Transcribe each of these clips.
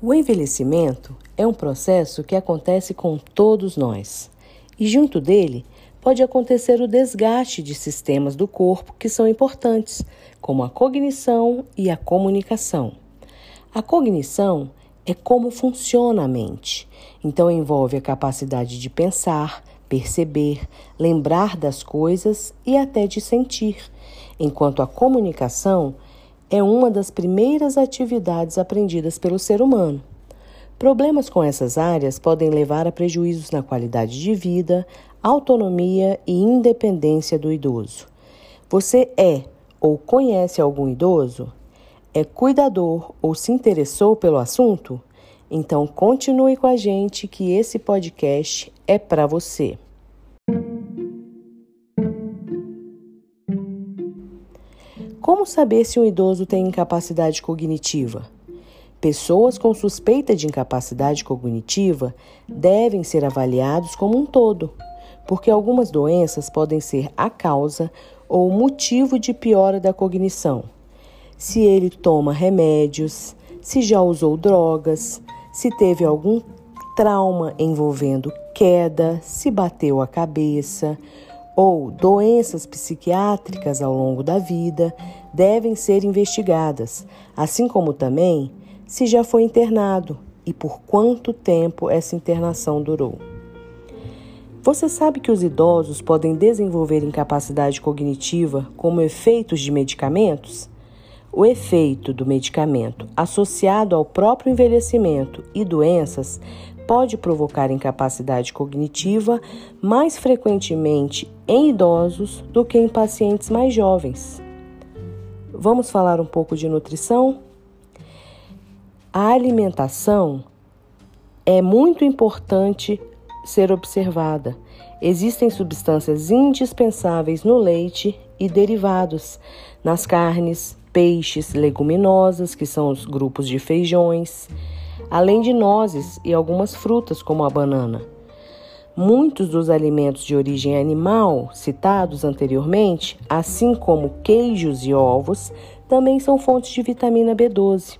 O envelhecimento é um processo que acontece com todos nós, e junto dele pode acontecer o desgaste de sistemas do corpo que são importantes, como a cognição e a comunicação. A cognição é como funciona a mente, então envolve a capacidade de pensar, perceber, lembrar das coisas e até de sentir, enquanto a comunicação é uma das primeiras atividades aprendidas pelo ser humano. Problemas com essas áreas podem levar a prejuízos na qualidade de vida, autonomia e independência do idoso. Você é ou conhece algum idoso? É cuidador ou se interessou pelo assunto? Então continue com a gente que esse podcast é para você. Como saber se um idoso tem incapacidade cognitiva? Pessoas com suspeita de incapacidade cognitiva devem ser avaliados como um todo, porque algumas doenças podem ser a causa ou motivo de piora da cognição. Se ele toma remédios, se já usou drogas, se teve algum trauma envolvendo queda, se bateu a cabeça ou doenças psiquiátricas ao longo da vida devem ser investigadas, assim como também se já foi internado e por quanto tempo essa internação durou. Você sabe que os idosos podem desenvolver incapacidade cognitiva como efeitos de medicamentos? O efeito do medicamento associado ao próprio envelhecimento e doenças pode provocar incapacidade cognitiva mais frequentemente em idosos do que em pacientes mais jovens. Vamos falar um pouco de nutrição? A alimentação é muito importante ser observada. Existem substâncias indispensáveis no leite e derivados, nas carnes, peixes, leguminosas, que são os grupos de feijões além de nozes e algumas frutas, como a banana. Muitos dos alimentos de origem animal citados anteriormente, assim como queijos e ovos, também são fontes de vitamina B12.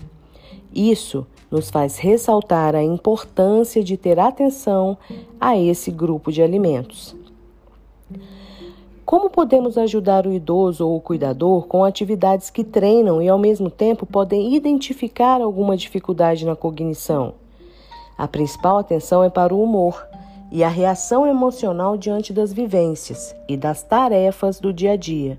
Isso nos faz ressaltar a importância de ter atenção a esse grupo de alimentos. Como podemos ajudar o idoso ou o cuidador com atividades que treinam e, ao mesmo tempo, podem identificar alguma dificuldade na cognição? A principal atenção é para o humor e a reação emocional diante das vivências e das tarefas do dia a dia.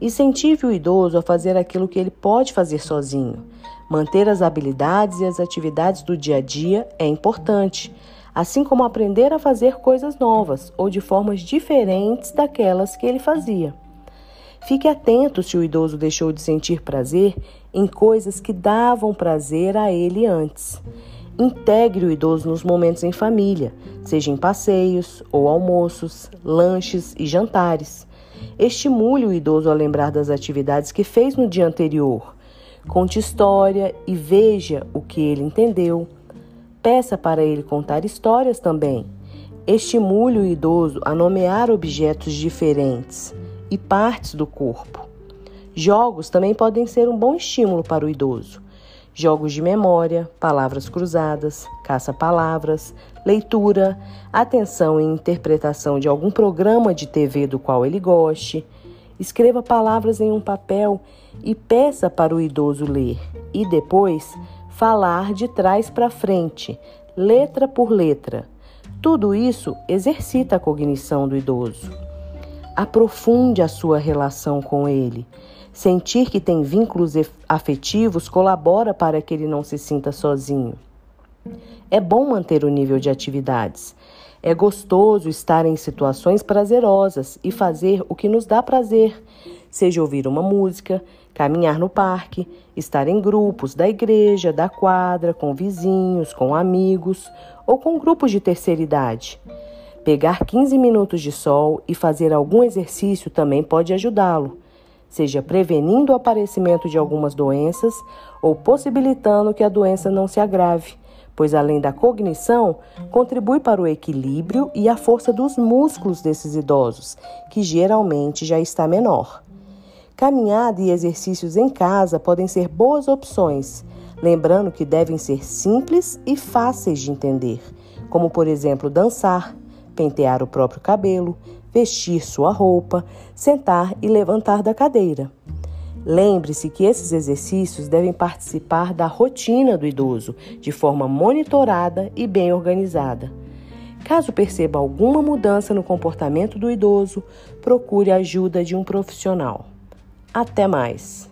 Incentive o idoso a fazer aquilo que ele pode fazer sozinho. Manter as habilidades e as atividades do dia a dia é importante, assim como aprender a fazer coisas novas ou de formas diferentes daquelas que ele fazia. Fique atento se o idoso deixou de sentir prazer em coisas que davam prazer a ele antes. Integre o idoso nos momentos em família, seja em passeios ou almoços, lanches e jantares. Estimule o idoso a lembrar das atividades que fez no dia anterior. Conte história e veja o que ele entendeu Peça para ele contar histórias também. Estimule o idoso a nomear objetos diferentes e partes do corpo. Jogos também podem ser um bom estímulo para o idoso. Jogos de memória, palavras cruzadas, caça-palavras, leitura, atenção e interpretação de algum programa de TV do qual ele goste. Escreva palavras em um papel e peça para o idoso ler, e depois falar de trás para frente, letra por letra. Tudo isso exercita a cognição do idoso. Aprofunde a sua relação com ele. Sentir que tem vínculos afetivos colabora para que ele não se sinta sozinho. É bom manter o nível de atividades. É gostoso estar em situações prazerosas e fazer o que nos dá prazer, seja ouvir uma música, caminhar no parque, estar em grupos da igreja, da quadra, com vizinhos, com amigos ou com grupos de terceira idade. Pegar 15 minutos de sol e fazer algum exercício também pode ajudá-lo, seja prevenindo o aparecimento de algumas doenças ou possibilitando que a doença não se agrave, pois além da cognição, contribui para o equilíbrio e a força dos músculos desses idosos, que geralmente já está menor. Caminhada e exercícios em casa podem ser boas opções. lembrando que devem ser simples e fáceis de entender, como por exemplo dançar, pentear o próprio cabelo, vestir sua roupa, sentar e levantar da cadeira. Lembre-se que esses exercícios devem participar da rotina do idoso, de forma monitorada e bem organizada. Caso perceba alguma mudança no comportamento do idoso, procure a ajuda de um profissional. Até mais!